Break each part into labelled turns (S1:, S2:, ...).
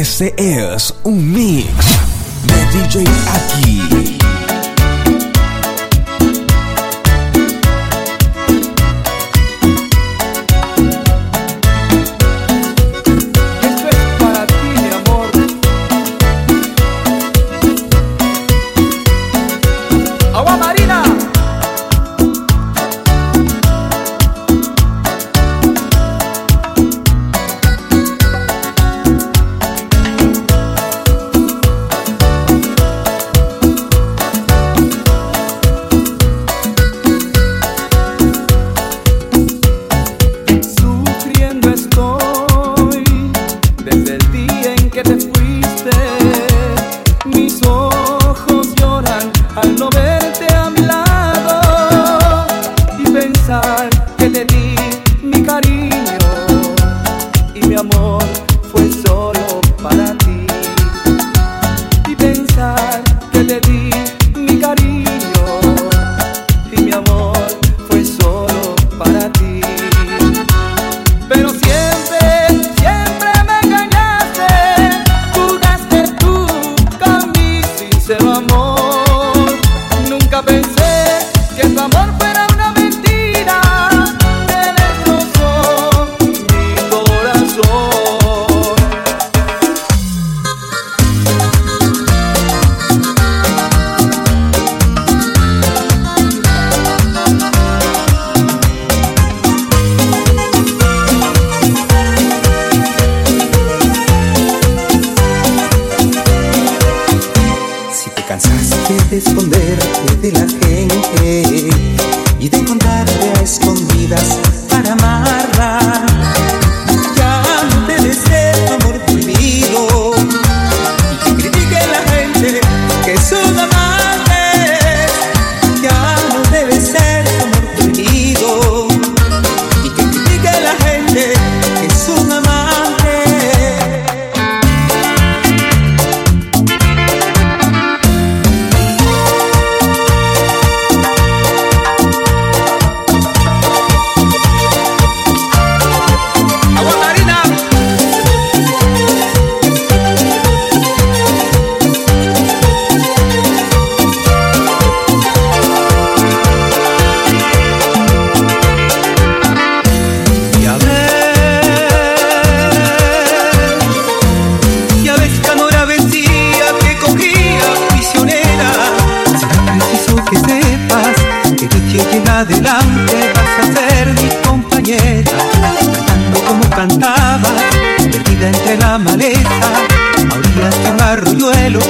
S1: Esse é um mix de DJ
S2: aqui. maleta, a
S3: orillas de un arroyuelo,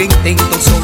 S3: aunque intento.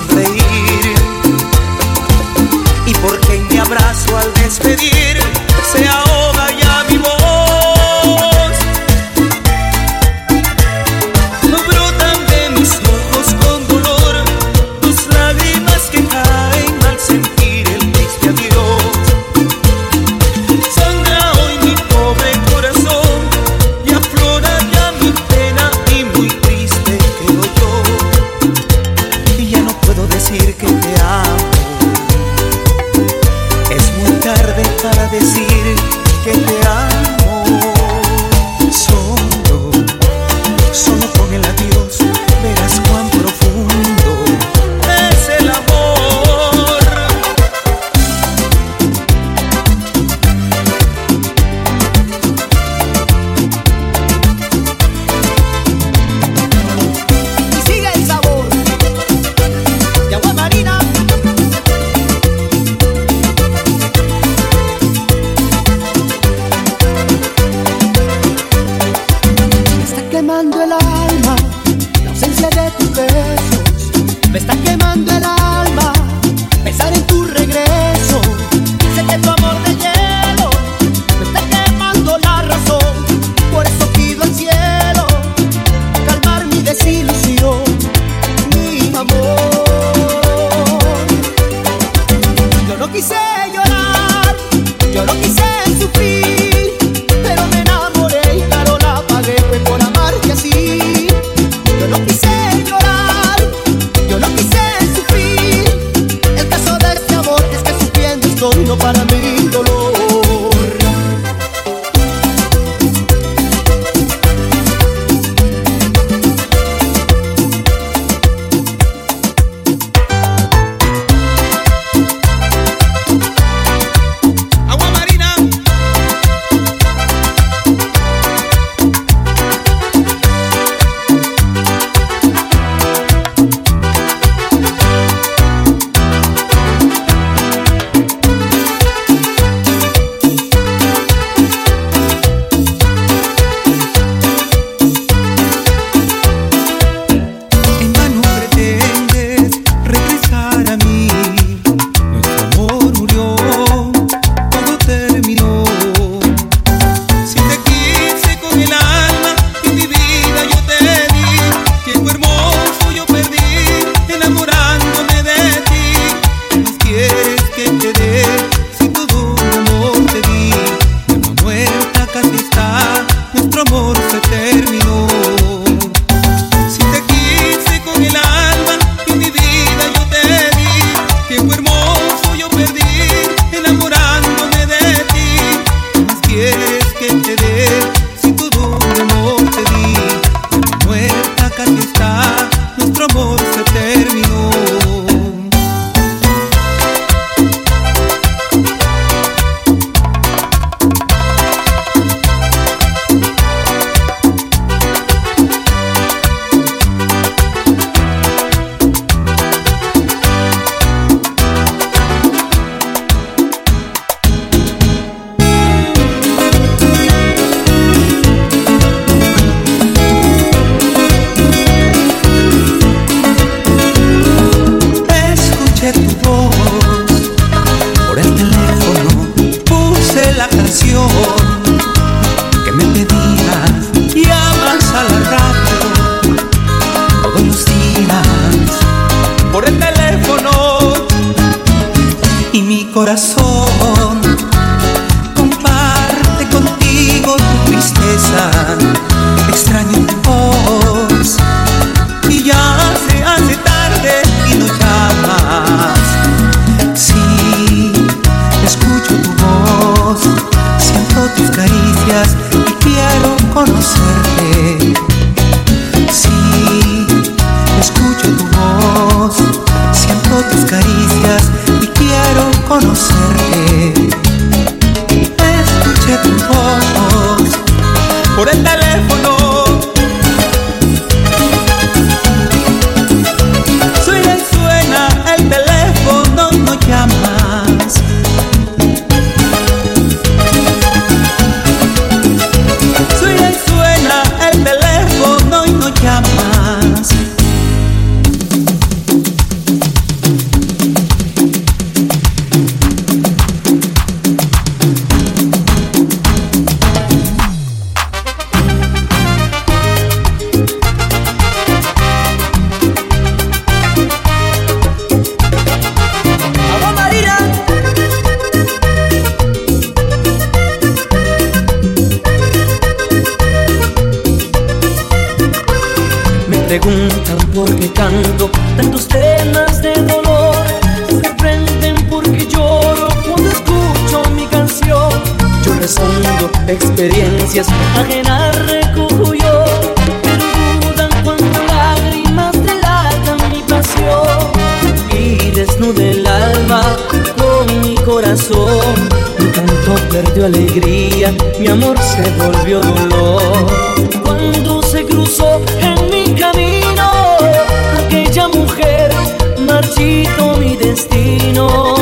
S4: preguntan por qué canto tantos temas de dolor. Se prenden porque lloro cuando escucho mi canción. Yo resumo experiencias ajenas recojo yo. Pero dudan cuando lágrimas delatan mi pasión. Y desnudo el alma con mi corazón. Mi canto perdió alegría, mi amor se volvió dolor. Cuando se cruzó destino.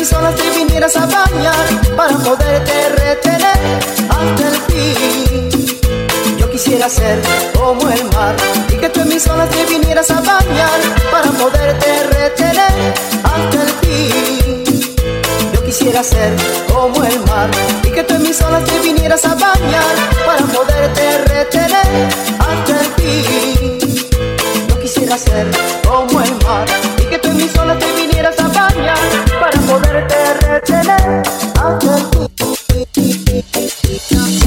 S5: Mis olas te vinieras a bañar para poderte retener hasta el fin. Yo quisiera ser como el mar y que tú en mis olas te vinieras a bañar para poderte retener hasta el fin. Yo quisiera ser como el mar y que tú en mis olas te vinieras a bañar para poderte retener hasta el fin. Yo quisiera ser como retener